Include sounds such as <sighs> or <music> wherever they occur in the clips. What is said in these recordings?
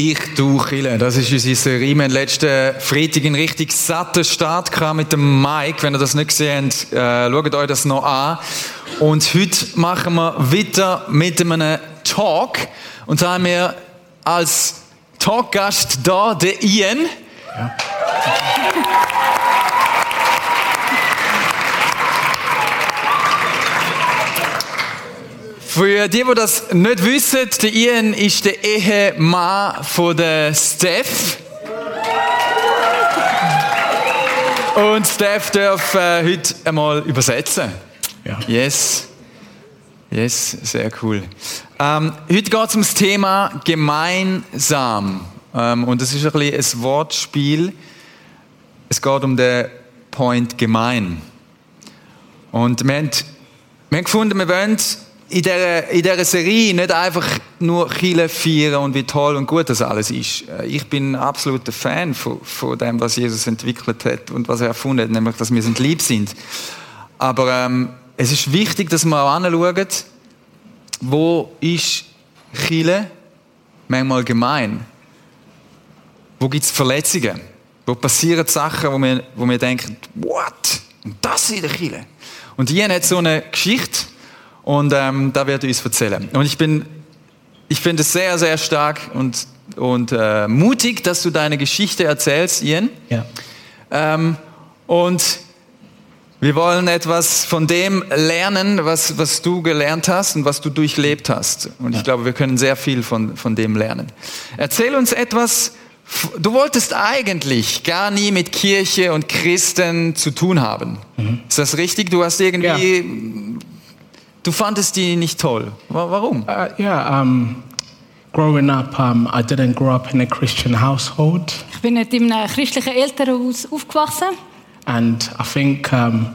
Ich du Chile, das ist unsere Serie. Wir haben letzten Freitag einen richtig satten Start mit dem Mike. Wenn ihr das nicht gesehen habt, äh, schaut euch das noch an. Und heute machen wir weiter mit einem Talk. Und da haben wir als Talkgast da den Ian. Für die, die das nicht wissen, der Ian ist der Ehemann von der Steph. Und Steph darf äh, heute einmal übersetzen. Ja. Yes. Yes, sehr cool. Ähm, heute geht es um das Thema gemeinsam. Ähm, und das ist ein bisschen ein Wortspiel. Es geht um den Point gemein. Und wir haben, wir haben gefunden, wir wollen in dieser, in dieser Serie nicht einfach nur Chile feiern und wie toll und gut das alles ist. Äh, Ich bin ein absoluter Fan von, von dem, was Jesus entwickelt hat und was er erfunden hat, nämlich, dass wir sind lieb sind. Aber ähm, es ist wichtig, dass wir auch anschauen, wo ist Chile manchmal gemein? Wo gibt es Verletzungen? Wo passieren Sachen, wo wir, wo wir denken, what? Und das in der Chile? Und Ian hat so eine Geschichte und ähm, da wird er uns erzählen. Und ich bin, ich finde es sehr, sehr stark und, und äh, mutig, dass du deine Geschichte erzählst, Ian. Yeah. Ähm, und wir wollen etwas von dem lernen, was, was du gelernt hast und was du durchlebt hast. Und ich glaube, wir können sehr viel von, von dem lernen. Erzähl uns etwas. Du wolltest eigentlich gar nie mit Kirche und Christen zu tun haben. Ist das richtig? Du hast irgendwie, du fandest die nicht toll. Warum? Uh, yeah, um, growing up, um, I didn't grow up in a Christian household. Ich bin nicht in einem christlichen Elternhaus aufgewachsen. And I think um,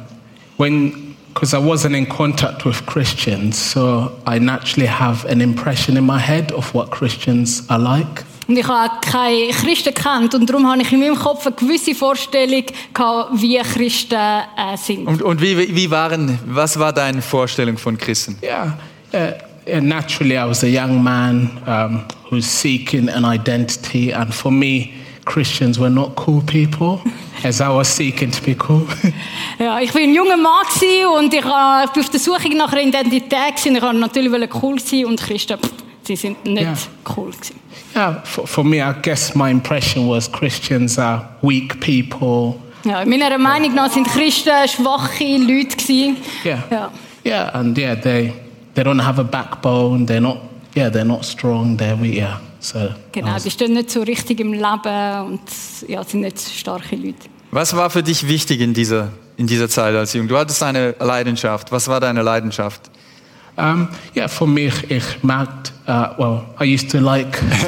when, because I wasn't in contact with Christians, so I naturally have an impression in my head of what Christians are like. Und ich habe keine Christen kennt und darum habe ich in meinem Kopf eine gewisse Vorstellung gehabt, wie Christen äh, sind. Und, und wie, wie waren, was war deine Vorstellung von Christen? Yeah, uh, yeah, naturally, I was a young man um, who's seeking an identity, and for me, Christians were not cool people, <laughs> as I was seeking to be cool. <laughs> Ja, ich bin ein junger Mann gewesen und ich, äh, ich bin auf der Suche nach einer Identität gewesen. Ich wollte natürlich cool sein und Christen, pff, sie sind nicht Ja. cool gewesen. yeah, for, for me, I guess my impression was Christians are weak people. Ja, meiner Meinung nach sind Christen schwache Leute gewesen. Yeah, Ja. yeah, and yeah, they they don't have a backbone. They're not. Yeah, they're not strong. They're weak. Yeah, so. Genau, was- die stehen nicht so richtig im Leben und ja, sind nicht starke Leute. Was war für dich wichtig in dieser, in dieser Zeit als Jung? Du hattest eine Leidenschaft. Was war deine Leidenschaft? Um, yeah, for me, ich, ich merkt, uh, well, I used to like. <laughs> <laughs>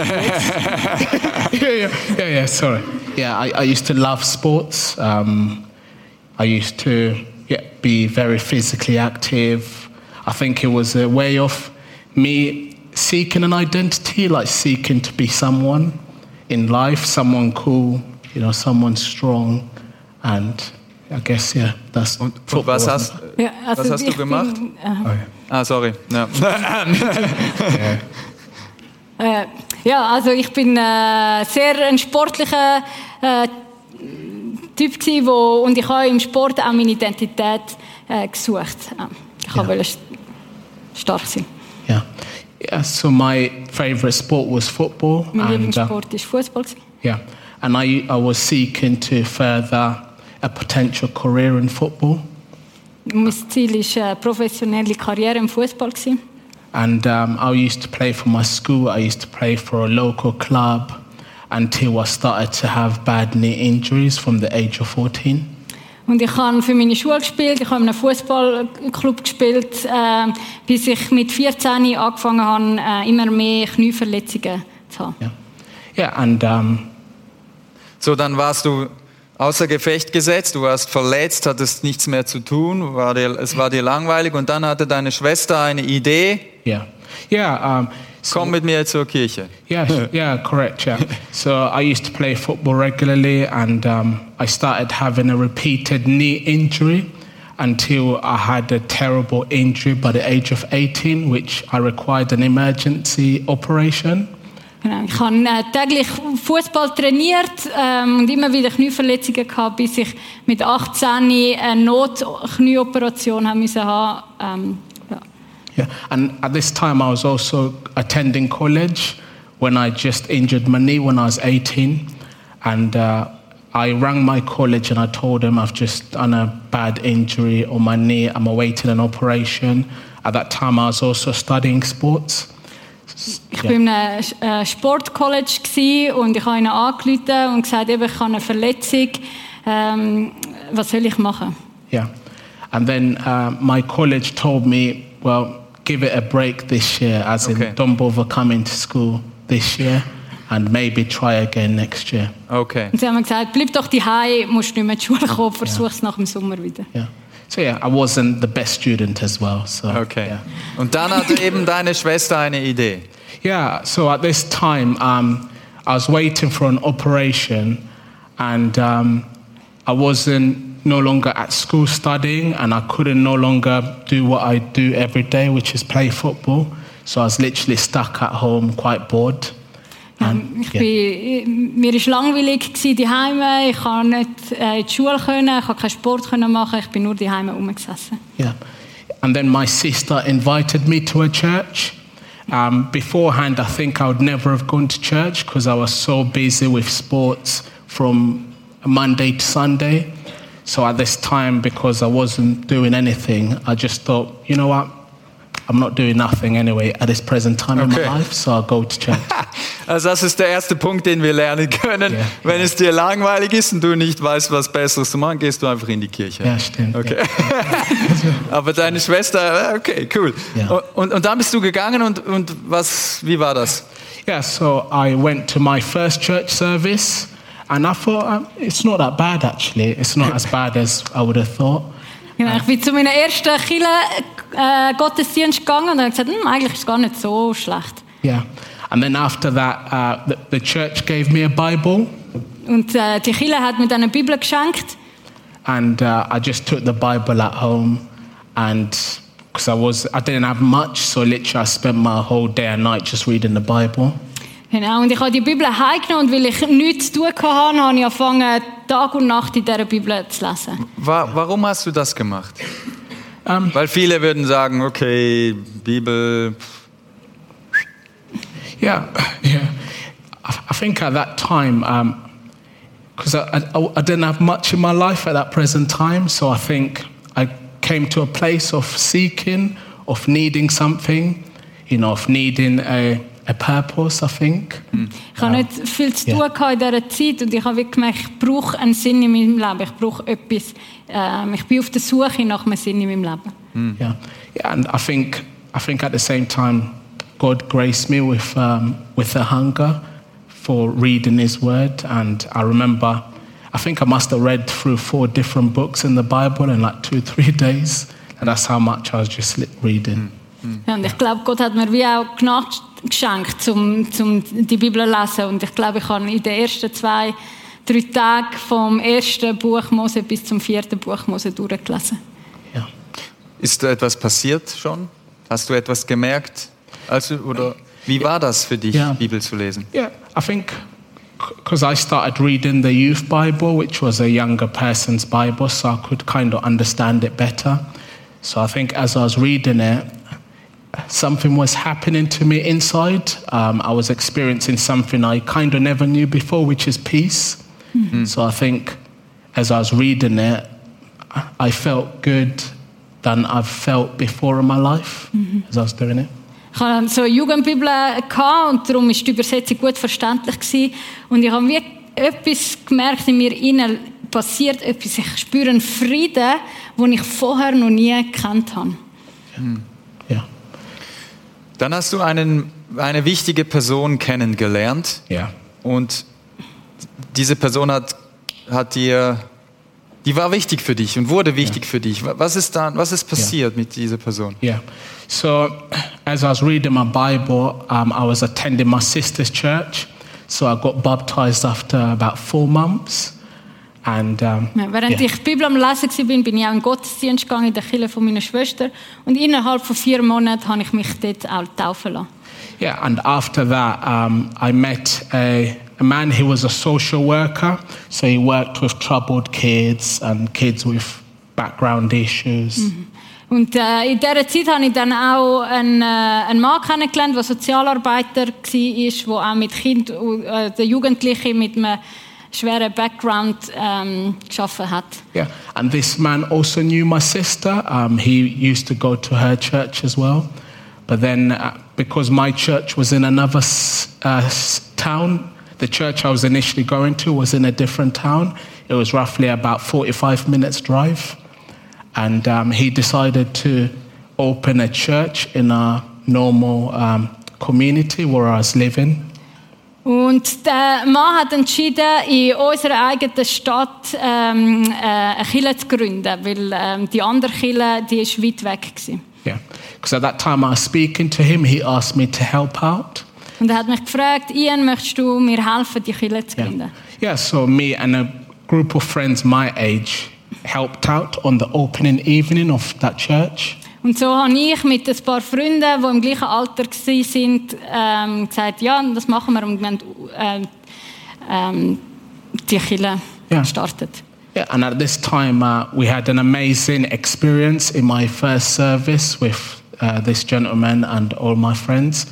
yeah, yeah, yeah, yeah, sorry. Yeah, I, I used to love sports. Um, I used to yeah, be very physically active. I think it was a way of me seeking an identity, like seeking to be someone in life, someone cool, you know, someone strong. And I guess, yeah, that's Und, und football, was, wasn't hast, Ja, also was hast du gemacht? Bin, äh, it? Oh, yeah. Ah, sorry. Ja. <laughs> Äh, ja, also ich bin äh, sehr ein sportlicher äh, Typ gewesen, wo, und ich habe im Sport auch meine Identität äh, gesucht. Ich Ja. wollte st- stark sein. Yeah. Yeah, so my favorite sport was football. Mein uh, Lieblingssport ist Fußball. yeah. And I, I was seeking to further a potential career in football. Mein Ziel ist eine professionelle Karriere im Fußball. gewesen. And um, I used to play for my school. I used to play for a local club. until I started to have bad knee injuries from the age of 14. Und ich habe für meine Schule gespielt, ich habe in einem Fußballclub gespielt, äh, bis ich mit 14 angefangen habe, äh, immer mehr Knieverletzungen zu haben. Yeah, yeah, and um, So, dann warst du außer Gefecht gesetzt, du warst verletzt, hattest nichts mehr zu tun, war dir, es war dir langweilig und dann hatte deine Schwester eine Idee, yeah, yeah. Um, so, komm mit mir zur Kirche. yeah, <laughs> yeah, correct. Yeah. So I used to play football regularly, and um, I started having a repeated knee injury until I had a terrible injury by the age of 18, which I required an emergency operation. Genau. Ich habe äh, täglich Fußball trainiert ähm, und immer wieder Knieverletzungen gehabt, bis ich mit 18 eine Notknieoperation haben müssen. Ähm, ja. Yeah, and at this time I was also attending college when I just injured my knee when I was 18, and uh, I rang my college and I told them I've just done a bad injury on my knee. I'm awaiting an operation. At that time I was also studying sports. Ich war in einem äh, Sportcollege gsi und ich habe ihnen angerufen und gesagt, eben, ich habe eine Verletzung. Ähm, was soll ich machen? Yeah, and then uh, my college told me, well, give it a break this year, as Okay. in don't bother coming to school this year, and maybe try again next year. Okay. Und sie haben gesagt, bleib doch daheim, musst nicht mehr in die Schule kommen, versuch's nach dem Sommer wieder. Yeah. So yeah, I wasn't the best student as well. So Okay. yeah. Und dann hatte eben deine Schwester eine Idee. Yeah. So at this time, um, I was waiting for an operation, and um, I wasn't no longer at school studying, and I couldn't no longer do what I do every day, which is play football. So I was literally stuck at home, quite bored. Ähm, ich bin, mir war langweilig daheim. Ich konnte nicht äh, in die Schule, können, ich konnte keinen Sport können machen, ich bin nur daheim rumgesessen. Yeah. And then my sister invited me to a church. Um, beforehand, I think I would never have gone to church because I was so busy with sports from Monday to Sunday. So at this time, because I wasn't doing anything, I just thought, you know what? I'm not doing nothing anyway at this present time in my life, so I'll go to church. <laughs> Also das ist der erste Punkt, den wir lernen können. Ja. Wenn es dir langweilig ist und du nicht weißt, was Besseres zu machen, gehst du einfach in die Kirche. Ja, stimmt, Okay. <laughs> Aber deine Schwester, äh, okay, cool. Ja. Und, und dann bist du gegangen und, und was, wie war das? Yeah, so I went to my first church service, and I thought um, it's not that bad actually. It's not as bad as I would have thought. Genau, ich bin zu meinem ersten Kille äh, Gottesdienst gegangen und habe gesagt, hm, eigentlich ist es gar nicht so schlecht. Yeah. And then after that, uh, the, the church gave me a Bible, Und äh, die Kille hat mir dann eine Bibel geschenkt. and uh, I just took the Bible at home, and because I was I didn't have much, so literally I spent my whole day and night just reading the Bible. Genau, und ich habe die Bibel heimgenommen und weil ich nichts zu tun hatte, habe ich angefangen, Tag und Nacht in dieser Bibel zu lesen. Wa warum hast du das gemacht? Um, Weil viele würden sagen, okay, Bibel, Yeah, <laughs> yeah. I, I think at that time, um, because I, I, I didn't have much in my life at that present time, so I think I came to a place of seeking, of needing something, you know, of needing a, a purpose, I think. Mm. Ich habe um, nicht viel zu tun Ja. gehabt in dieser Zeit und ich habe wirklich gemerkt, ich brauche einen Sinn in meinem Leben. Ich brauche etwas. Ähm, ich bin auf der Suche nach einem Sinn in meinem Leben. Mm. Yeah, yeah, and I think I think at the same time, God graced me with um, with a hunger for reading His Word, and I remember, I think I must have read through four different books in the Bible in like two <laughs> three days, and that's how much I was just li- reading. Ja, und ich glaube, Gott hat mir wie auch Gnade geschenkt, um, um die Bibel zu lesen. Und ich glaube, ich habe in den ersten zwei, drei Tagen vom ersten Buch Mose bis zum vierten Buch Mose durchgelesen. Yeah. ist da etwas passiert schon? Hast du etwas gemerkt? Also, oder wie war das für dich, Ja. Bibel zu lesen? Yeah, I think because I started reading the youth Bible, which was a younger person's Bible, so I could kind of understand it better. So I think as I was reading it, something was happening to me inside. Um, I was experiencing something I kind of never knew before, which is peace. So I think as I was reading it, I- I felt good than I've felt before in my life as I was doing it. Ich hatte so eine Jugendbibel gehabt und darum war die Übersetzung gut verständlich. Gewesen. Und ich habe wie etwas gemerkt in mir innen, passiert etwas. Ich spüre einen Frieden, den ich vorher noch nie gekannt habe. Yeah. Dann hast du einen, eine wichtige Person kennengelernt Yeah. und diese Person hat, hat dir, die war wichtig für dich und wurde wichtig für dich. Was ist dann, was ist passiert mit dieser Person? Yeah. So, as I was reading my Bible, um, I was attending my sister's church. So I got baptized after about four months. And um, Ja, während yeah. ich die Bibel am Lesen war, bin, bin ich auch in den Gottesdienst gegangen in der Kirche von meiner Schwester. Und innerhalb von vier Monaten habe ich mich dort auch taufen lassen. Yeah, and after that, um, I met a, a man. He was a social worker, so he worked with troubled kids and kids with background issues. Und äh, in dieser Zeit habe ich dann auch einen, äh, einen Mann kennengelernt, der Sozialarbeiter war, der auch mit Kind, äh, den Jugendlichen mit einem schweren Background ähm, geschaffen hat. Yeah, and this man also knew my sister. Um, he used to go to her church as well, but then uh, because my church was in another uh, town, the church I was initially going to was in a different town. It was roughly about forty-five minutes drive. And um, he decided to open a church in a normal um, community where I was living. Und der Mann hat entschieden, in unserer eigenen Stadt ähm, äh, eine Kirche zu gründen, weil ähm, die andere Kirche, die ist weit weg war. Yeah, because at that time I was speaking to him, he asked me to help out. Und er hat mich gefragt, Ian, möchtest du mir helfen, die Kirche zu gründen? Yeah, yeah so me and a group of friends my age helped out on the opening evening of that church. Und so habe ich mit ein paar Freunden, die im gleichen Alter waren, ähm, gesagt, ja, das machen wir. Und wir haben ähm, ähm, die Kirche Ja. gestartet. Yeah, and at this time, uh, we had an amazing experience in my first service with uh, this gentleman and all my friends.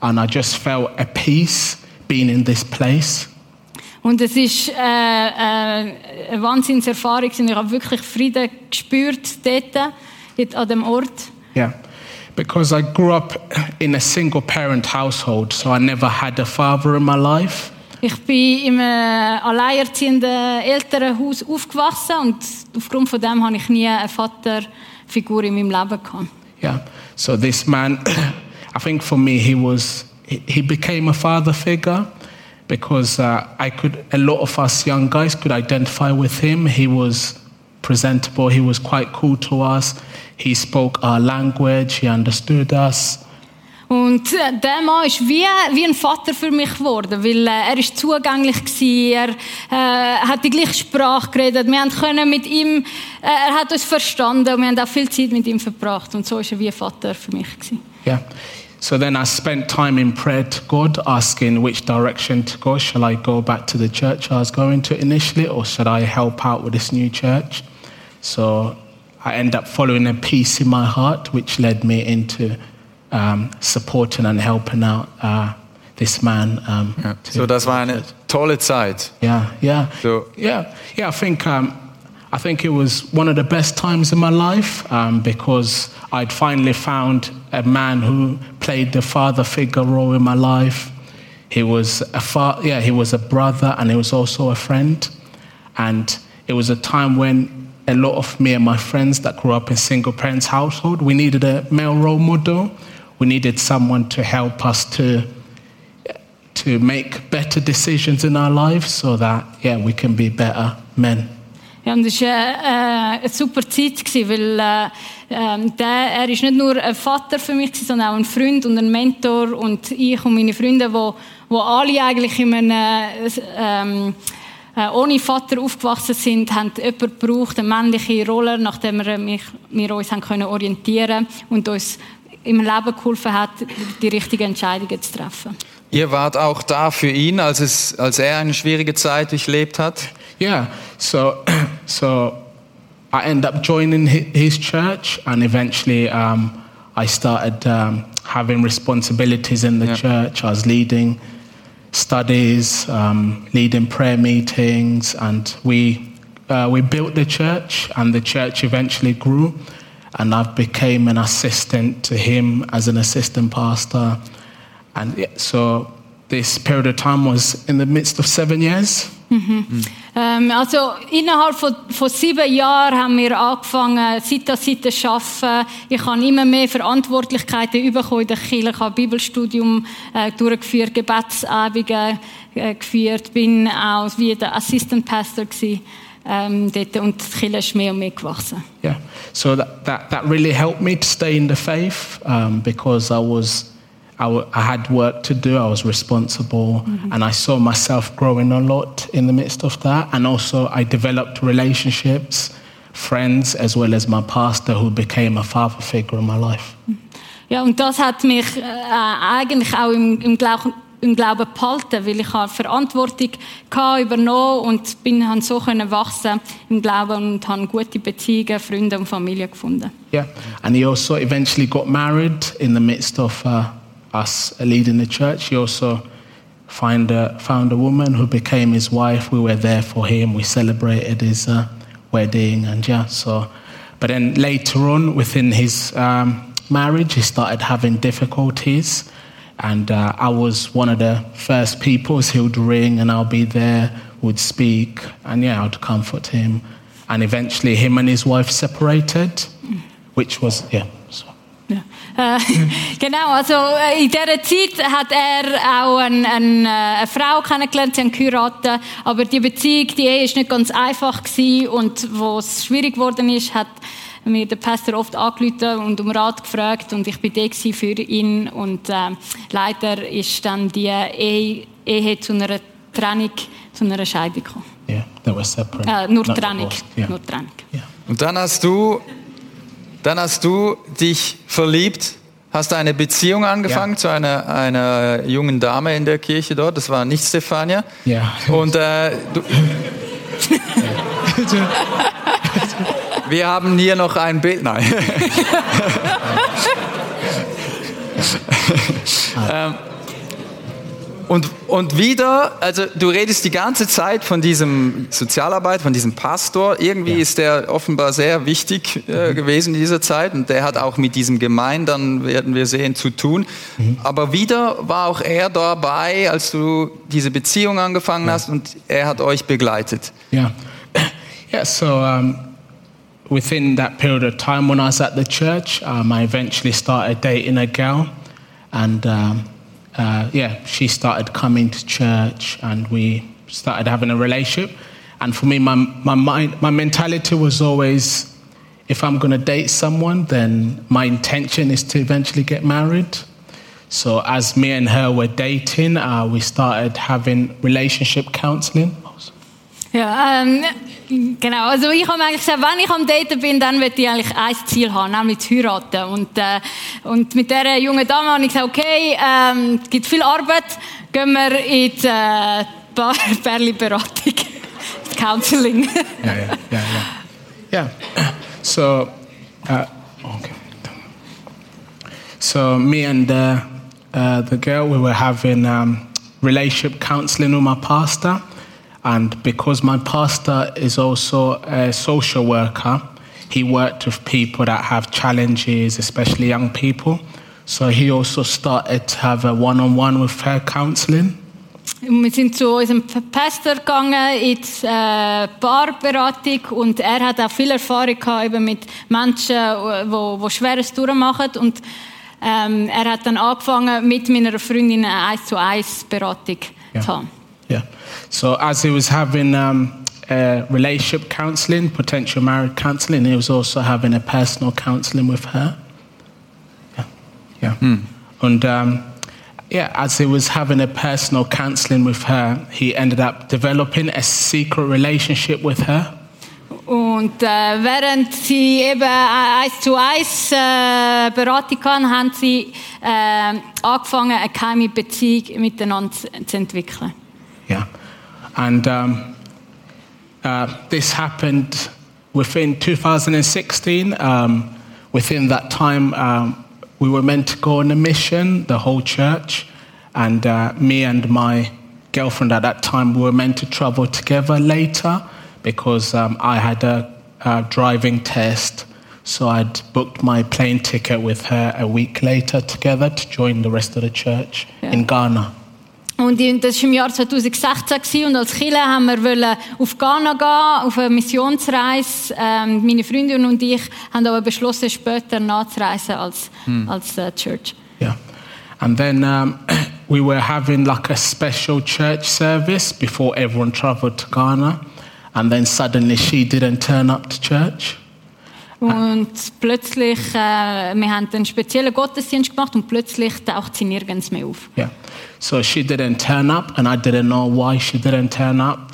And I just felt a peace being in this place. Und es ist äh, äh, eine Wahnsinnserfahrung. Ich habe wirklich Frieden gespürt dort, dort an dem Ort. Yeah. Because I grew up in a single parent household, so I never had a father in my life. Ich bin in einem alleinerziehenden Elternhaus aufgewachsen und aufgrund von dem habe ich nie eine Vaterfigur in meinem Leben gehabt. Yeah. So this man, <coughs> I think for me, he was he became a father figure because uh, I could a lot of us young guys could identify with him. He was presentable. He was quite cool to us. He spoke our language. He understood us. Und äh, der Mann ist wie, wie ein Vater für mich geworden, weil äh, er ist zugänglich war, er äh, hat die gleiche Sprache geredet, wir haben können mit ihm, äh, er hat uns verstanden und wir haben auch viel Zeit mit ihm verbracht und so ist er wie ein Vater für mich gewesen. Yeah. So then I spent time in prayer to God, asking which direction to go. Shall I go back to the church I was going to initially, or should I help out with this new church? So I ended up following a peace in my heart, which led me into um, supporting and helping out uh, this man. Um, to- So, das war eine tolle Zeit. yeah, yeah, So- yeah, yeah. I think um, I think it was one of the best times in my life um, because I'd finally found a man who played the father figure role in my life. He was a fa- yeah, he was a brother and he was also a friend, and it was a time when a lot of me and my friends that grew up in single parents household we needed a male role model. We needed someone to help us to to make better decisions in our lives so that yeah we can be better men Ja, und es war äh, äh, eine super Zeit, gewesen, weil äh, ähm, der, er ist nicht nur ein Vater für mich, gewesen, sondern auch ein Freund und ein Mentor. Und ich und meine Freunde, wo, wo alle eigentlich in einem, äh, ähm, äh, ohne Vater aufgewachsen sind, haben jemanden gebraucht, eine männliche Rolle, nachdem wir, mich, wir uns haben können orientieren und uns im Leben geholfen hat, die richtigen Entscheidungen zu treffen. Ihr wart auch da für ihn, als, es, als er eine schwierige Zeit durchlebt hat. yeah so <clears throat> so i ended up joining hi- his church and eventually um, i started um, having responsibilities in the Yeah. church i was leading studies um, leading prayer meetings and we uh, we built the church and the church eventually grew and I became an assistant to him as an assistant pastor. And so this period of time was in the midst of seven years. Ähm, also innerhalb von, von sieben Jahren haben wir angefangen, Seite an Seite zu arbeiten. Ich habe immer mehr Verantwortlichkeiten bekommen in der Kirche. Ich habe Bibelstudium äh, durchgeführt, Gebetsabende äh, geführt, bin auch wie der Assistant Pastor gewesen, ähm, dort und die Kirche ist mehr und mehr gewachsen. Yeah. So that, that, that really helped me to stay in the faith um, because I was I, w- I had work to do. I was responsible, and I saw myself growing a lot in the midst of that. And also, I developed relationships, friends, as well as my pastor, who became a father figure in my life. Ja, und das hat mich äh, eigentlich auch im, im, Glauben, im Glauben behalten, weil ich habe Verantwortung hatte, übernommen und bin habe so können wachsen im Glauben und habe gute Beziehungen, Freunde und Familie gefunden. Yeah, and he also eventually got married in the midst of uh, us a leading the church. He also find a, found a woman who became his wife. We were there for him. We celebrated his uh, wedding, and yeah. So, but then later on, within his um, marriage, he started having difficulties, and uh, I was one of the first people. He would ring, and I'll be there, would speak, and yeah, I'd comfort him. And eventually, him and his wife separated, which was yeah. So. Ja. Äh, <laughs> genau, also äh, in dieser Zeit hat er auch ein, ein, äh, eine Frau kennengelernt, sie haben geheiratet, aber die Beziehung, die Ehe ist nicht ganz einfach gewesen und wo es schwierig geworden ist, hat mir der Pastor oft angerufen und um Rat gefragt und ich bin da für ihn und äh, leider ist dann die Ehe, Ehe zu einer Trennung, zu einer Scheidung gekommen. Yeah, they were separate. Äh, nur not Trennung. Yeah. nur Trennung. yeah. Und dann hast du, dann hast du dich verliebt, hast eine Beziehung angefangen Ja. zu einer, einer jungen Dame in der Kirche dort. Das war nicht Stefania. Yeah. Und äh, du, <laughs> wir haben hier noch ein Bild. Nein. <laughs> <laughs> ähm, und, und wieder, also du redest die ganze Zeit von diesem Sozialarbeit, von diesem Pastor. Irgendwie Ja. ist der offenbar sehr wichtig äh, gewesen in dieser Zeit und der hat auch mit diesem Gemein, dann werden wir sehen, zu tun. Aber wieder war auch er dabei, als du diese Beziehung angefangen hast und er hat euch begleitet. Yeah. <coughs> yeah, so um, within that period of time when I was at the church, um, I eventually started dating a girl. And um, uh, yeah, she started coming to church and we started having a relationship. And for me, my, my, mind, my mentality was always if I'm going to date someone, then my intention is to eventually get married. So as me and her were dating, uh, we started having relationship counseling. Ja, ähm, genau. Also ich habe eigentlich gesagt, wenn ich am Daten bin, dann möchte ich eigentlich ein Ziel haben, nämlich zu heiraten. Und, äh, und mit dieser jungen Dame habe ich gesagt, okay, ähm, es gibt viel Arbeit, gehen wir in die äh, das Counseling. yeah, yeah, yeah, yeah. Yeah. So, uh, okay. So me and uh, uh, the girl, we were having um, relationship counseling with my pastor, and because my pastor is also a social worker, he worked with people that have challenges, especially young people. So he also started to have a one-on-one with her counseling. Wir sind zu unserem Pastor gegangen in die äh, Paarberatung und er hat auch viel Erfahrung gehabt eben mit Menschen, wo, wo Schweres durchmachen und ähm, er hat dann angefangen mit meiner Freundin eine 1 zu 1 Beratung zu haben. Yeah. So as he was having um, uh, relationship counseling, potential marriage counseling, he was also having a personal counseling with her. Yeah. Yeah. And um, yeah, as he was having a personal counseling with her, he ended up developing a secret relationship with her. Und äh, während sie eben eine 1 zu 1 äh, Beratung hatten, haben sie äh, angefangen, eine geheime Beziehung miteinander zu, zu entwickeln. Yeah. And um, uh, this happened within 2016. Um, within that time, um, we were meant to go on a mission, the whole church. And uh, me and my girlfriend at that time, we were meant to travel together later because um, I had a, a driving test. So I'd booked my plane ticket with her a week later together to join the rest of the church Ja. in Ghana. Und das war im Jahr 2016 gewesen, und als Killer haben wir wollen auf Ghana gehen, auf eine Missionsreise. Ähm, meine Freundin und ich haben aber beschlossen, später nachzureisen als, als äh, Church. Yeah. And then um, <clears throat> we were having like a special church service before everyone traveled to Ghana. And then suddenly she didn't turn up to church. Und plötzlich, äh, wir haben einen speziellen Gottesdienst gemacht und plötzlich taucht sie nirgends mehr auf. Yeah. So she didn't turn up, and I didn't know why she didn't turn up.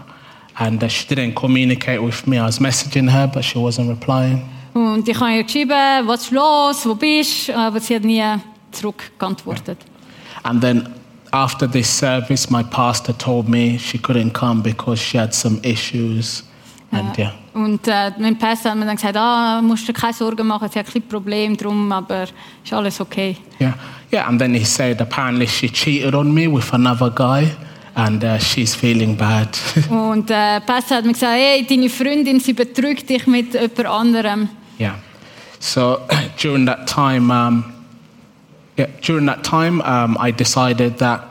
And uh, she didn't communicate with me. I was messaging her, but she wasn't replying. Und ich habe ihr geschrieben, was ist los, wo bist du? Aber sie hat nie zurückgeantwortet. And then after this service, my pastor told me she couldn't come because she had some issues. And yeah. Und äh, mein Pastor hat mir dann gesagt, ah, musst dir keine Sorgen machen, sie hat ein Problem drum, aber ist alles okay. Yeah, yeah, and then he said apparently she cheated on me with another guy, and uh, she's feeling bad. <laughs> Und äh, Pastor hat mir gesagt, hey, deine Freundin, sie betrügt dich mit jemand anderem. yeah. So <clears throat> during that time, um, yeah, during that time, um, I decided that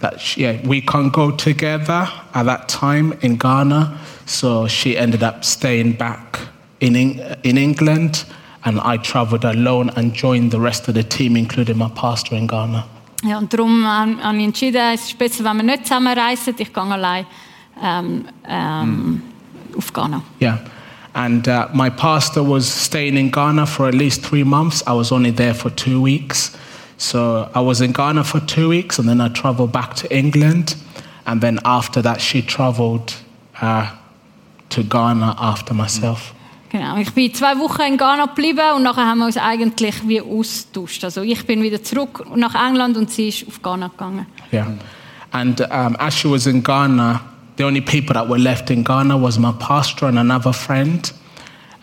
that yeah we can't go together at that time in Ghana. So she ended up staying back in in England, and I travelled alone and joined the rest of the team, including my pastor in Ghana. Ja, und darum ähm, habe ich entschieden, es ist besser, wenn wir nicht zusammen reisen, ich gehe allein ähm, ähm, auf Ghana. Yeah. And uh, my pastor was staying in Ghana for at least three months. I was only there for two weeks. So I was in Ghana for two weeks and then I traveled back to England. And then after that, she traveled uh, to Ghana after myself. Genau. Ich bin zwei Wochen in Ghana geblieben und nachher haben wir uns eigentlich wie austauscht. Also ich bin wieder zurück nach England und sie ist auf Ghana gegangen. Yeah. And um, as she was in Ghana, the only people that were left in Ghana was my pastor and another friend.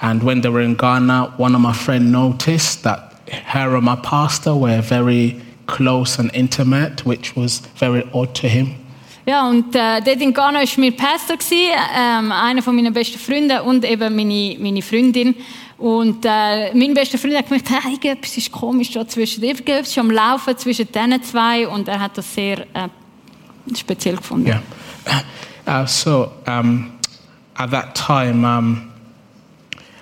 And when they were in Ghana, one of my friends noticed that her and my pastor were very close and intimate, which was very odd to him. Ja, und äh, dort in Ghana war mein Pastor, gewesen, ähm, einer von meinen besten Freunden und eben meine, meine Freundin. Und äh, mein bester Freund hat gemerkt, hey, irgendetwas ist komisch da zwischen, irgendetwas ist am Laufen zwischen diesen zwei und er hat das sehr äh, speziell gefunden. Yeah. Uh, so um, at that time, um,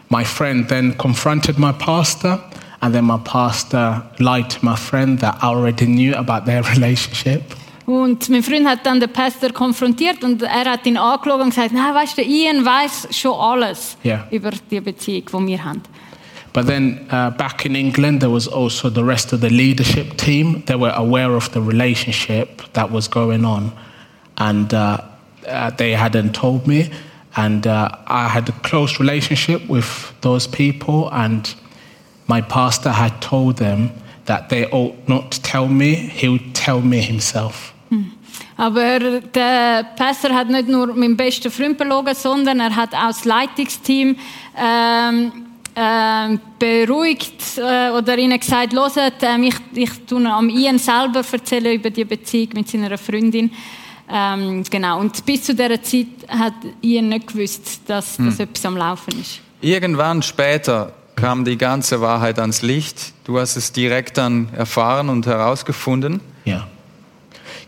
my friend then confronted my pastor, and then my pastor lied to my friend that I already knew about their <laughs> relationship. Und mein Freund hat dann den Pastor konfrontiert und er hat ihn angeschaut und gesagt, weißt du, Ian weiß schon alles Ja. über die Beziehung, die wir haben. But then uh, back in England, there was also the rest of the leadership team. They were aware of the relationship that was going on, and uh, uh, they hadn't told me. And uh, I had a close relationship with those people, and my pastor had told them that they ought not to tell me. He would tell me himself. Aber der Pastor hat nicht nur meinen besten Freund belogen, sondern er hat auch das Leitungsteam ähm, ähm, beruhigt äh, oder ihnen gesagt, hört, ähm, ich, ich tue am Ian selber erzählen über die Beziehung mit seiner Freundin. Ähm, genau. Und bis zu dieser Zeit hat Ian nicht gewusst, dass, dass etwas am Laufen ist. Irgendwann später kam die ganze Wahrheit ans Licht. Du hast es direkt dann erfahren und herausgefunden. Yeah.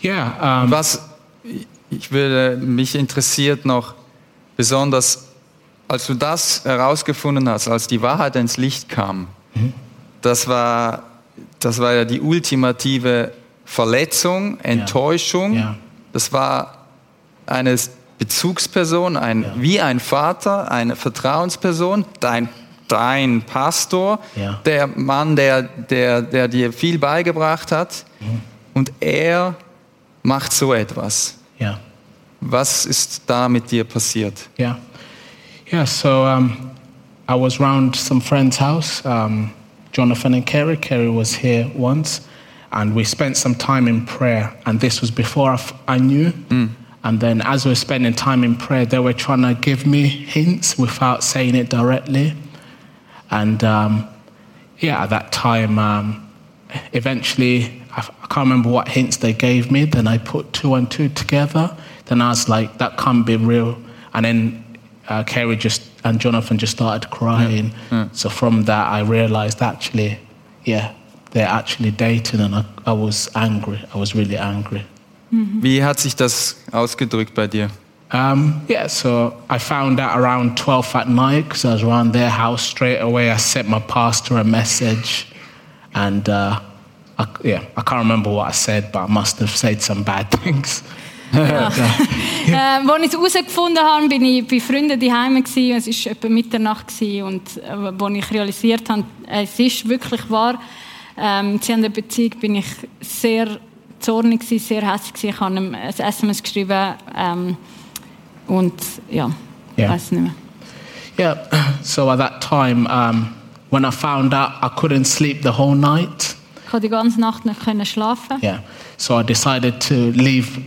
Yeah. Um, Was ich würde, mich interessiert noch besonders, als du das herausgefunden hast, als die Wahrheit ins Licht kam, das, war, das war ja die ultimative Verletzung, Enttäuschung. Ja. Das war eine Bezugsperson, ein, wie ein Vater, eine Vertrauensperson, dein, dein Pastor, Ja. der Mann, der, der, der dir viel beigebracht hat. Und er macht so etwas. yeah. Was ist da mit dir passiert? Yeah. Yeah, so um, I was round some friend's house, um, Jonathan and Kerry. Kerry was here once, and we spent some time in prayer. And this was before I, f- I knew. And then as we were spending time in prayer, they were trying to give me hints without saying it directly. And um, yeah, at that time, um, eventually, I, can't remember what hints they gave me. Then I put two and two together. Then I was like, that can't be real. And then uh, Kerry just and Jonathan just started crying. So from that, I realized actually, yeah, they're actually dating, and I, I was angry. I was really angry. Wie hat sich das ausgedrückt bei dir? Um, yeah, so I found out around 12 at night because I was around their house straight away. I sent my pastor a message, and uh, I, yeah, I can't remember what I said, but I must have said some bad <laughs> things. Äh, als ich es herausgefunden habe, bin ich bei Freunden daheim. Es war etwa Mitternacht und äh, als ich realisiert habe, es ist wirklich wahr. Ähm, sie haben eine Beziehung, bin ich sehr zornig sehr hässlich. Ich habe ihm ein SMS geschrieben ähm, und ja, Ja. weiß nicht mehr. Yeah, so at that time, um, when I found out I couldn't sleep the whole night, Ich konnte die ganze Nacht nicht können schlafen. yeah, so I decided to leave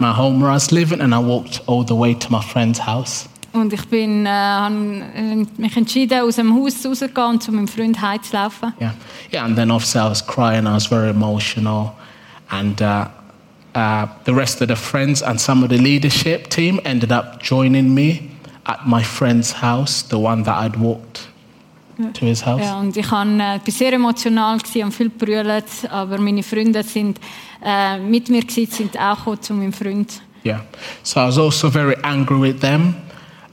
my home where I was living and I walked all the way to my friend's house. Und ich bin, äh, habe äh, mich entschieden, aus dem Haus rauszugehen und zu meinem Freund heimzulaufen. Yeah, yeah, and then obviously I was crying, I was very emotional, and uh, uh, the rest of the friends and some of the leadership team ended up joining me at my friend's house, the one that I'd walked Mhm. to his house. Ja, und ich han, äh, sehr emotional gsi und viel brüllt, aber meine Freunde sind äh, mit mir gsi, sind auch gekommen zu meinem Freund. Yeah. So I was also very angry with them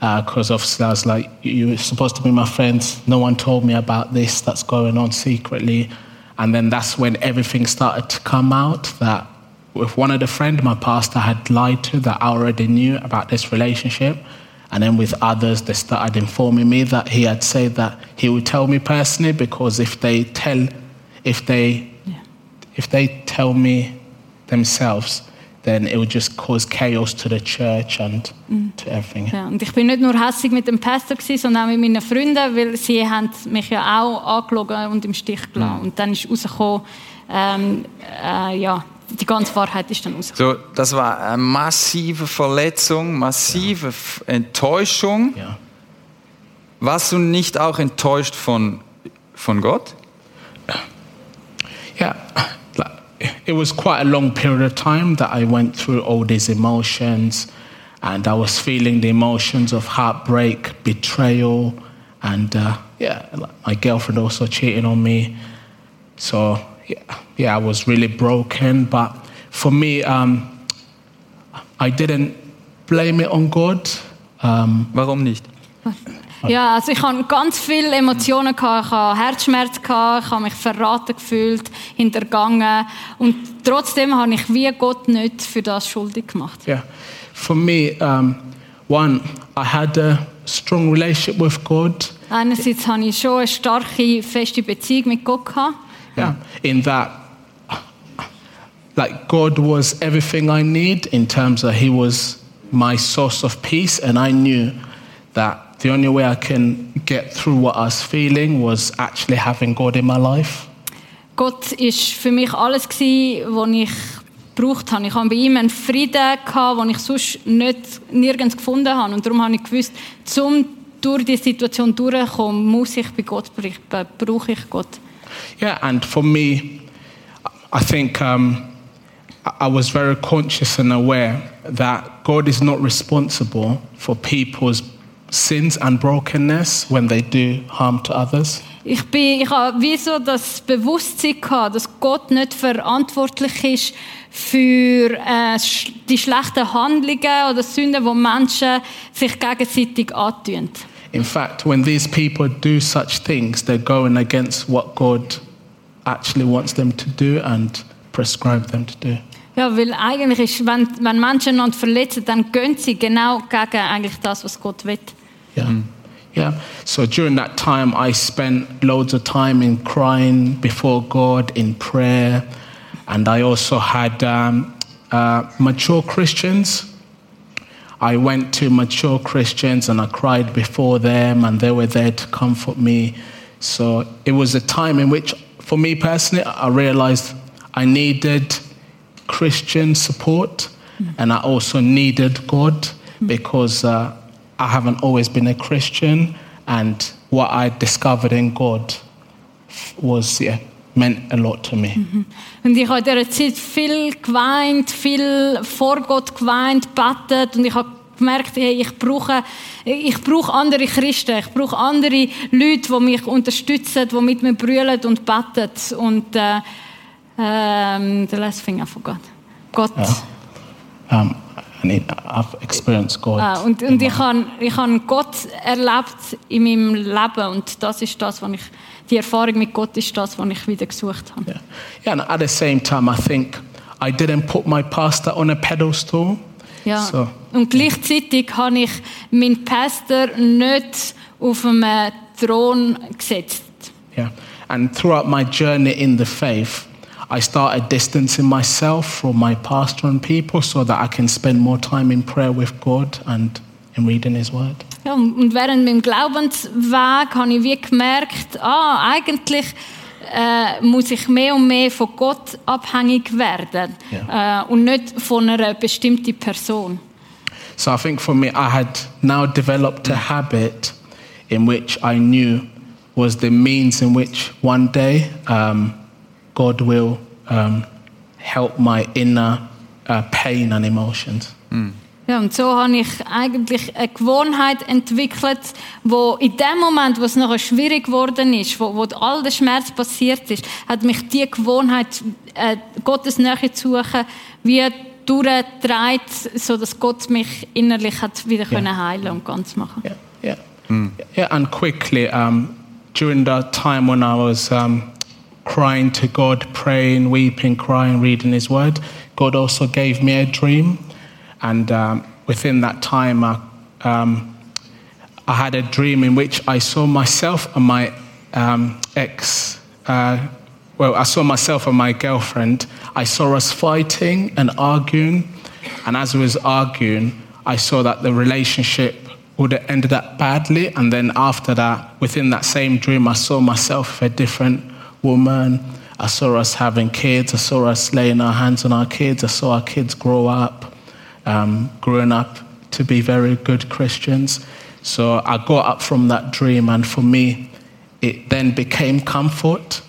uh, because obviously I was like, you were supposed to be my friends. No one told me about this that's going on secretly. And then that's when everything started to come out that with one of the friends, my pastor had lied to that I already knew about this relationship. And then with others, they started informing me that he had said that he would tell me personally because if they tell, if they if they tell me themselves, then it would just cause chaos to the church and mm. to everything. Ja, und ich bin nicht nur hässlich mit dem Pastor gsi, sondern auch mit meinen Freunden, weil sie haben mich ja auch angelogen und im Stich gelassen. Mm. Und dann ist rausgekommen, ähm, äh, ja, die ganze Wahrheit ist dann rausgekommen. So, das war eine massive Verletzung, massive F- Enttäuschung. Yeah. Warst du nicht auch enttäuscht von, von Gott? Yeah. Like, It was quite a long period of time that I went through all these emotions, and I was feeling the emotions of heartbreak, betrayal, and uh, yeah, like my girlfriend also cheating on me. So yeah, yeah, I was really broken. But for me, um, I didn't blame it on God. Um, Warum nicht? <laughs> Ja, also ich hatte ganz viele Emotionen, gehabt. ich hatte Herzschmerz, gehabt. ich habe mich verraten gefühlt, hintergangen und trotzdem habe ich wie Gott nicht für das schuldig gemacht. Yeah. For me, um, one, I had a strong relationship with God. Einerseits hatte ich schon eine starke, feste Beziehung mit Gott. Gehabt. Yeah. In that, like, God was everything I need in terms of He was my source of peace, and I knew that the only way I can get through what I was feeling was actually having God in my life. Gott ist für mich alles gsi, was ich gebraucht habe. Ich habe bei ihm einen Frieden gehabt, den ich sonst nicht nirgends gefunden habe. Und darum habe ich gewusst, um durch die Situation durchzukommen, muss ich bei Gott bleiben, brauche ich Gott. Yeah, and for me, I think um, I- was very conscious and aware that God is not responsible for people's sins and brokenness when they do harm to others. Ich, bin, ich habe wie so das Bewusstsein gehabt, dass Gott nicht verantwortlich ist für äh, die schlechten Handlungen oder Sünden, die Menschen sich gegenseitig antun. In fact, when these people do such things, they're going against what God actually wants them to do and prescribe them to do. Ja, weil eigentlich ist, wenn, wenn Menschen einander verletzen, dann gehen sie genau gegen eigentlich das, was Gott will. Yeah. Yeah. So during that time, I spent loads of time in crying before God, in prayer. And I also had um, uh, mature Christians. I went to mature Christians and I cried before them, and they were there to comfort me. So it was a time in which, for me personally, I realized I needed Christian support and I also needed God because uh, I haven't always been a Christian and what I discovered in God was yeah, meant a lot to me. Und ich habe in dieser Zeit viel geweint, viel vor Gott geweint, betet und ich habe gemerkt, hey, ich brauche, ich brauche andere Christen, ich brauche andere Leute, die mich unterstützen, die mit mir brüllen und beten. Und äh, ähm, the last thing I forgot. Gott. Um, and it, I've experienced God. Ah, und und ich habe ich han Gott erlebt in meinem Leben und das ist das, was ich, die Erfahrung mit Gott ist das, was ich wieder gesucht habe. Yeah. yeah, and at the same time, I think I didn't put my pastor on a pedestal. Ja. So, Und gleichzeitig habe ich meinen Pastor nicht auf einen Thron gesetzt. yeah. And throughout my journey in the faith, I started distancing myself from my pastor and people so that I can spend more time in prayer with God and in reading His Word. Ja, und während meinem Glaubensweg habe ich wie gemerkt, ah, eigentlich äh, muss ich mehr und mehr von Gott abhängig werden äh, und nicht von einer bestimmten Person. So I think for me, I had now developed a habit in which I knew was the means in which one day um, God will um, help my inner uh, pain and emotions. Ja, und so habe ich eigentlich eine Gewohnheit entwickelt, wo in dem Moment, wo es nachher schwierig geworden ist, wo, wo all der Schmerz passiert ist, hat mich die Gewohnheit, äh, Gottes Nähe zu suchen, wie durchgetragen, so dass Gott mich innerlich hat wieder können heilen und ganz machen. Yeah, yeah, yeah. And quickly, um, during that time when I was um, crying to God, praying, weeping, crying, reading His Word, God also gave me a dream, and um, within that time, I, um, I had a dream in which I saw myself and my um, ex. Uh, well, I saw myself and my girlfriend. I saw us fighting and arguing, and as we was arguing, I saw that the relationship would have ended up badly. And then after that, within that same dream, I saw myself with a different woman. I saw us having kids. I saw us laying our hands on our kids. I saw our kids grow up, um, growing up to be very good Christians. So I got up from that dream, and for me, it then became comfort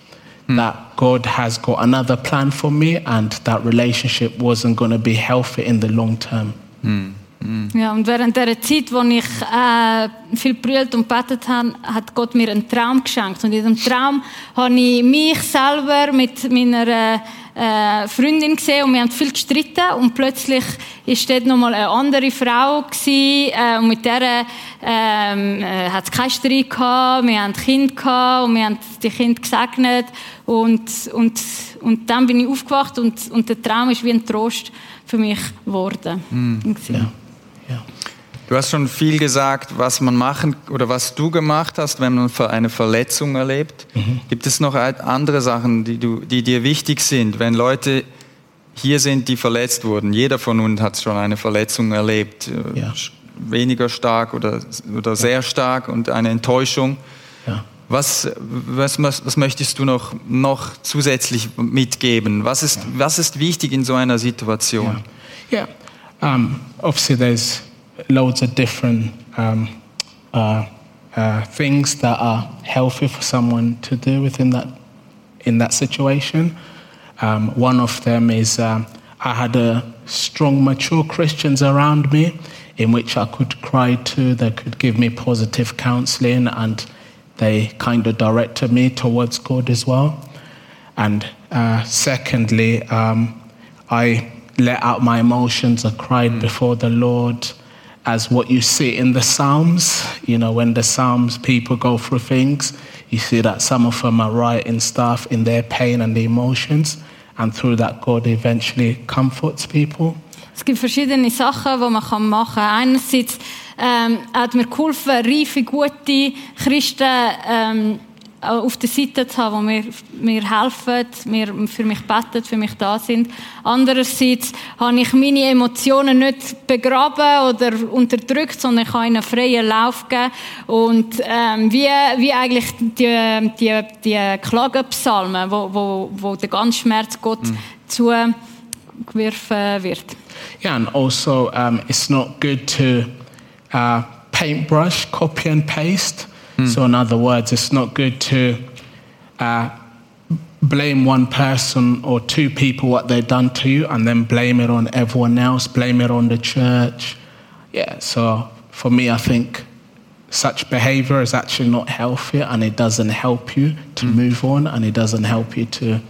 hmm. that God has got another plan for me, and that relationship wasn't going to be healthy in the long term. Hmm. Hmm. Ja, und während der Zeit, wo ich äh, viel brüllt und betet habe, hat Gott mir einen Traum geschenkt. Und in diesem Traum habe ich mich selber mit meiner äh, äh, Freundin gesehen und wir haben viel gestritten und plötzlich ist dort nochmal eine andere Frau gewesen, äh, und mit der ähm, äh, hat es keinen Streit gehabt, wir haben Kind gehabt und wir haben die Kinder gesegnet und, und, und dann bin ich aufgewacht und, und der Traum ist wie ein Trost für mich geworden. gewesen. Yeah. Yeah. Du hast schon viel gesagt, was man machen oder was du gemacht hast, wenn man eine Verletzung erlebt. Gibt es noch andere Sachen, die, du, die dir wichtig sind, wenn Leute hier sind, die verletzt wurden? Jeder von uns hat schon eine Verletzung erlebt, äh, Ja. weniger stark oder, oder sehr stark und eine Enttäuschung. Yeah. Was, was, was, möchtest du noch, noch zusätzlich mitgeben? Was ist, was ist wichtig in so einer Situation? Yeah. Um, obviously, there's loads of different um, uh, uh, things that are healthy for someone to do within that in that situation. Um, one of them is um, I had a strong, mature Christians around me in which I could cry to. They could give me positive counseling, and they kind of directed me towards God as well. And uh, secondly, um, I let out my emotions. I cried before the Lord, as what you see in the Psalms. You know, when the Psalms people go through things, you see that some of them are writing stuff in their pain and the emotions, and through that, God eventually comforts people. Es gibt verschiedene Sachen, die man machen kann. Einerseits ähm, hat mir geholfen, reife, gute Christen ähm, auf der Seite zu haben, die mir, mir helfen, mir, für mich beten, für mich da sind. Andererseits habe ich meine Emotionen nicht begraben oder unterdrückt, sondern ich habe ihnen freien Lauf gegeben. Und ähm, wie, wie eigentlich die, die, die Klagenpsalmen, wo, wo, wo der ganze Schmerz Gott zugeworfen wird. Yeah, and also um, it's not good to uh, paintbrush, copy and paste. So, in other words, it's not good to uh, blame one person or two people what they've done to you and then blame it on everyone else, blame it on the church. yeah, so for me, I think such behavior is actually not healthy and it doesn't help you to move on and it doesn't help you to,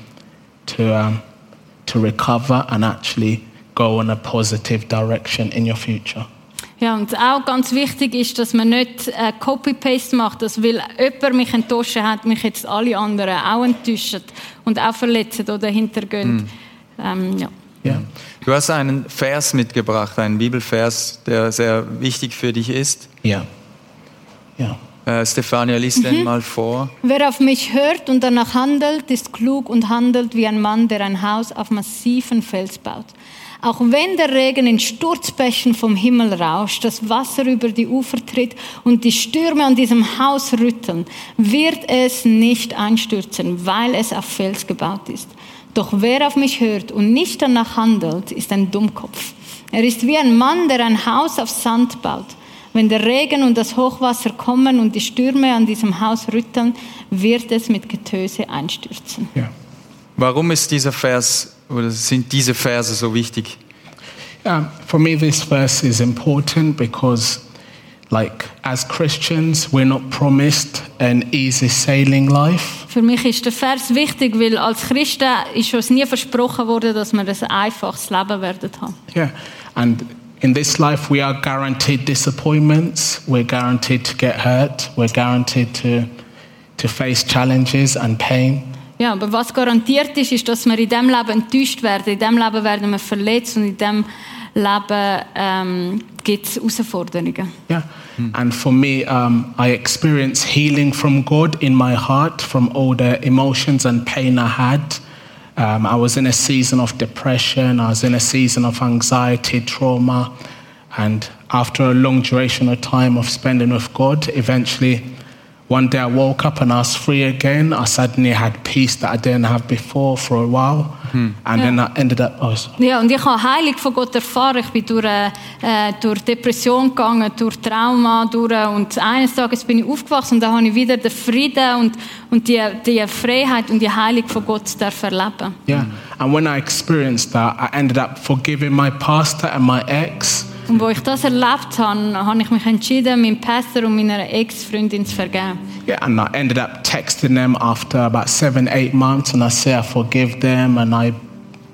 to, um, to recover and actually go in a positive direction in your future. Ja, und auch ganz wichtig ist, dass man nicht äh, Copy-Paste macht, dass weil jemand mich enttäuscht hat, mich jetzt alle anderen auch enttäuschen und auch verletzen oder hintergehen. Ähm, ja. Yeah. Du hast einen Vers mitgebracht, einen Bibelvers, der sehr wichtig für dich ist. Yeah. Yeah. Äh, Stefania, lies den mal vor. Wer auf mich hört und danach handelt, ist klug und handelt wie ein Mann, der ein Haus auf massiven Fels baut. Auch wenn der Regen in Sturzbächen vom Himmel rauscht, das Wasser über die Ufer tritt und die Stürme an diesem Haus rütteln, wird es nicht einstürzen, weil es auf Fels gebaut ist. Doch wer auf mich hört und nicht danach handelt, ist ein Dummkopf. Er ist wie ein Mann, der ein Haus auf Sand baut. Wenn der Regen und das Hochwasser kommen und die Stürme an diesem Haus rütteln, wird es mit Getöse einstürzen. Yeah. Warum ist dieser Vers oder sind diese Verse so wichtig? Um, for me, this verse is important because, like, as Christians, we're not promised an easy sailing life. Für mich ist der Vers wichtig, weil als Christen ist uns nie versprochen worden, dass wir ein einfaches Leben werden haben. Yeah. And in this life, we are guaranteed disappointments, we're guaranteed to get hurt, we're guaranteed to, to face challenges and pain. Ja, aber was garantiert ist, ist, dass wir in diesem Leben enttäuscht werden, in diesem Leben werden wir verletzt und in diesem Leben ähm, gibt es Herausforderungen. Yeah. And for me, um, I experience healing from God in my heart from all the emotions and pain I had. Um, I was in a season of depression, I was in a season of anxiety, trauma. And after a long duration of time of spending with God, eventually one day I woke up and I was free again. I suddenly had peace that I didn't have before for a while. Hmm. And then I ended up, oh. Ja, und ich habe Heilung von Gott erfahren. Ich bin durch, äh, durch Depression gegangen, durch Trauma, durch, und eines Tages bin ich aufgewachsen und da habe ich wieder den Frieden und, und die, die Freiheit und die Heilung von Gott dürfen erleben. Yeah. And when I experienced that, I ended up forgiving my pastor and my ex. Und wo ich das erlebt habe, habe ich mich entschieden, meinem Pastor und meiner Ex-Freundin zu vergeben. Yeah, and I ended up texting them after about seven, eight months, and I say I forgive them, and I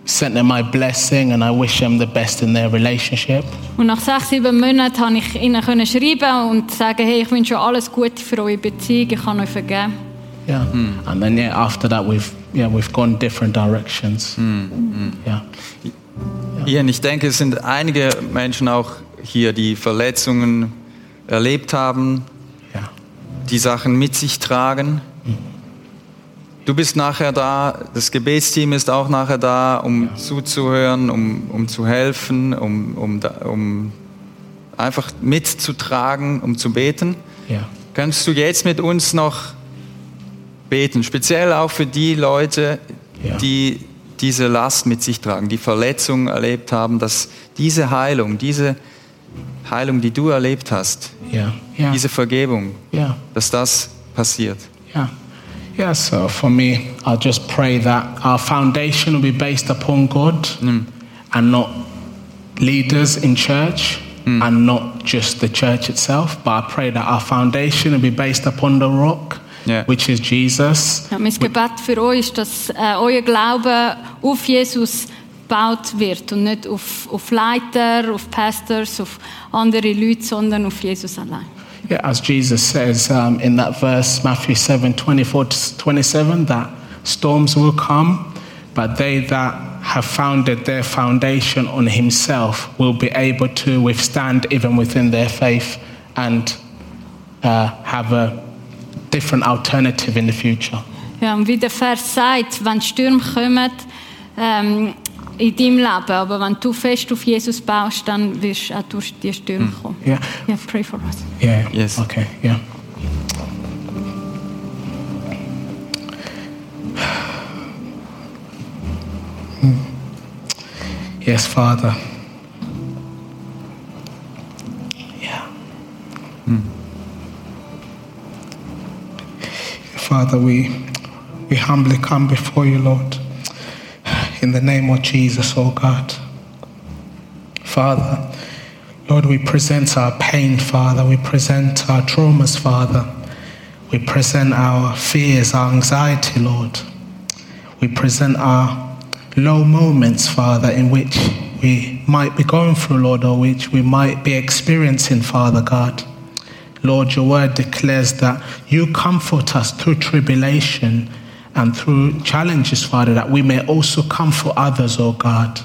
sent them my blessing, and I wish them the best in their relationship. Und nach sechs, sieben Monaten konnte ich ihnen können schreiben und sagen, hey, ich wünsche euch alles Gute für eure Beziehung, ich kann euch vergeben. Yeah, and then yeah, after that we've yeah we've gone different directions. Yeah, Ian, ich denke, es sind einige Menschen auch hier, die Verletzungen erlebt haben, yeah, die Sachen mit sich tragen. Du bist nachher da, das Gebetsteam ist auch nachher da, um zuzuhören, um, um zu helfen, um, um, um einfach mitzutragen, um zu beten. yeah, Kannst du jetzt mit uns noch beten, speziell auch für die Leute, Ja. die diese Last mit sich tragen, die Verletzungen erlebt haben, dass diese Heilung, diese Heilung, die du erlebt hast, yeah, yeah, diese Vergebung, yeah. dass das passiert. Yeah. Yeah, so for me, I'll just pray that our foundation will be based upon God and not leaders in church and not just the church itself. But I pray that our foundation will be based upon the rock, Yeah. which is Jesus. Ja, mein Gebet für euch ist, dass äh, euer Glaube auf Jesus gebaut wird und nicht auf, auf Leiter, auf Pastors, auf andere Leute, sondern auf Jesus allein. Yeah, as Jesus says um, in that verse, Matthew 7 24 to 27, that storms will come, but they that have founded their foundation on Himself will be able to withstand even within their faith and uh, have a different alternative in the future. Ja, und wie der Vers sagt, wenn Stürme kommen ähm, in deinem Leben, aber wenn du fest auf Jesus baust, dann wirst du auch durch die Stürme mm. kommen. Yeah. Ja, pray for us. Yeah. Yes. Okay. Yeah. <sighs> Yes, Father. Yeah. Mm. Father, we we humbly come before you, Lord, in the name of Jesus, oh God. Father, Lord, we present our pain, Father. We present our traumas, Father. We present our fears, our anxiety, Lord. We present our low moments, Father, in which we might be going through, Lord, or which we might be experiencing, Father God. Lord, your word declares that you comfort us through tribulation and through challenges, Father, that we may also comfort others, oh God.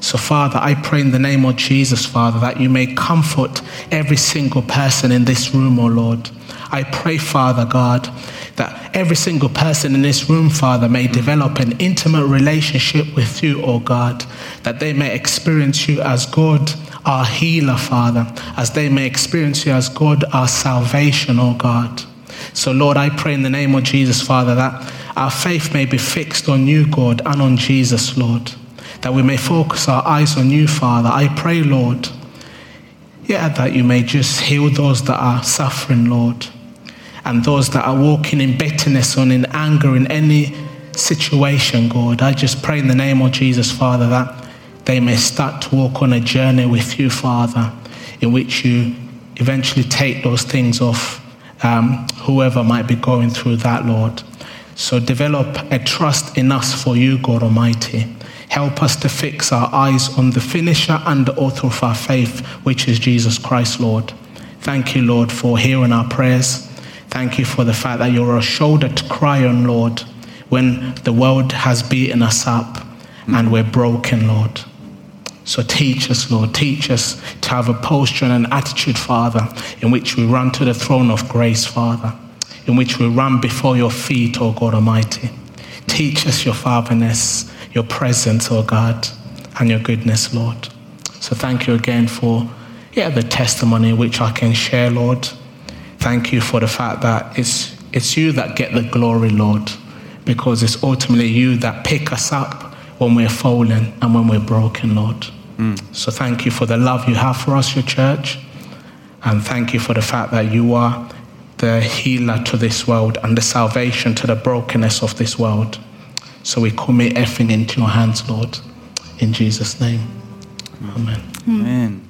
So, Father, I pray in the name of Jesus, Father, that you may comfort every single person in this room, oh Lord. I pray, Father God, that every single person in this room, Father, may develop an intimate relationship with you, oh God, that they may experience you as God, our healer, Father, as they may experience you as God, our salvation, oh God. So, Lord, I pray in the name of Jesus, Father, that our faith may be fixed on you, God, and on Jesus, Lord. That we may focus our eyes on you, Father. I pray, Lord, yeah, that you may just heal those that are suffering, Lord, and those that are walking in bitterness or in anger in any situation, God. I just pray in the name of Jesus, Father, that they may start to walk on a journey with you, Father, in which you eventually take those things off um, whoever might be going through that, Lord. So develop a trust in us for you, God Almighty. Help us to fix our eyes on the finisher and the author of our faith, which is Jesus Christ, Lord. Thank you, Lord, for hearing our prayers. Thank you for the fact that you're a shoulder to cry on, Lord, when the world has beaten us up and we're broken, Lord. So teach us, Lord, teach us to have a posture and an attitude, Father, in which we run to the throne of grace, Father, in which we run before your feet, O God Almighty. Teach us your fatherness, your presence, O God, and your goodness, Lord. So thank you again for yeah, the testimony which I can share, Lord. Thank you for the fact that it's, it's you that get the glory, Lord, because it's ultimately you that pick us up when we're fallen and when we're broken, Lord. Mm. So thank you for the love you have for us, your church. And thank you for the fact that you are the healer to this world and the salvation to the brokenness of this world. So we commit everything into your hands, Lord. In Jesus' name. Amen. Amen.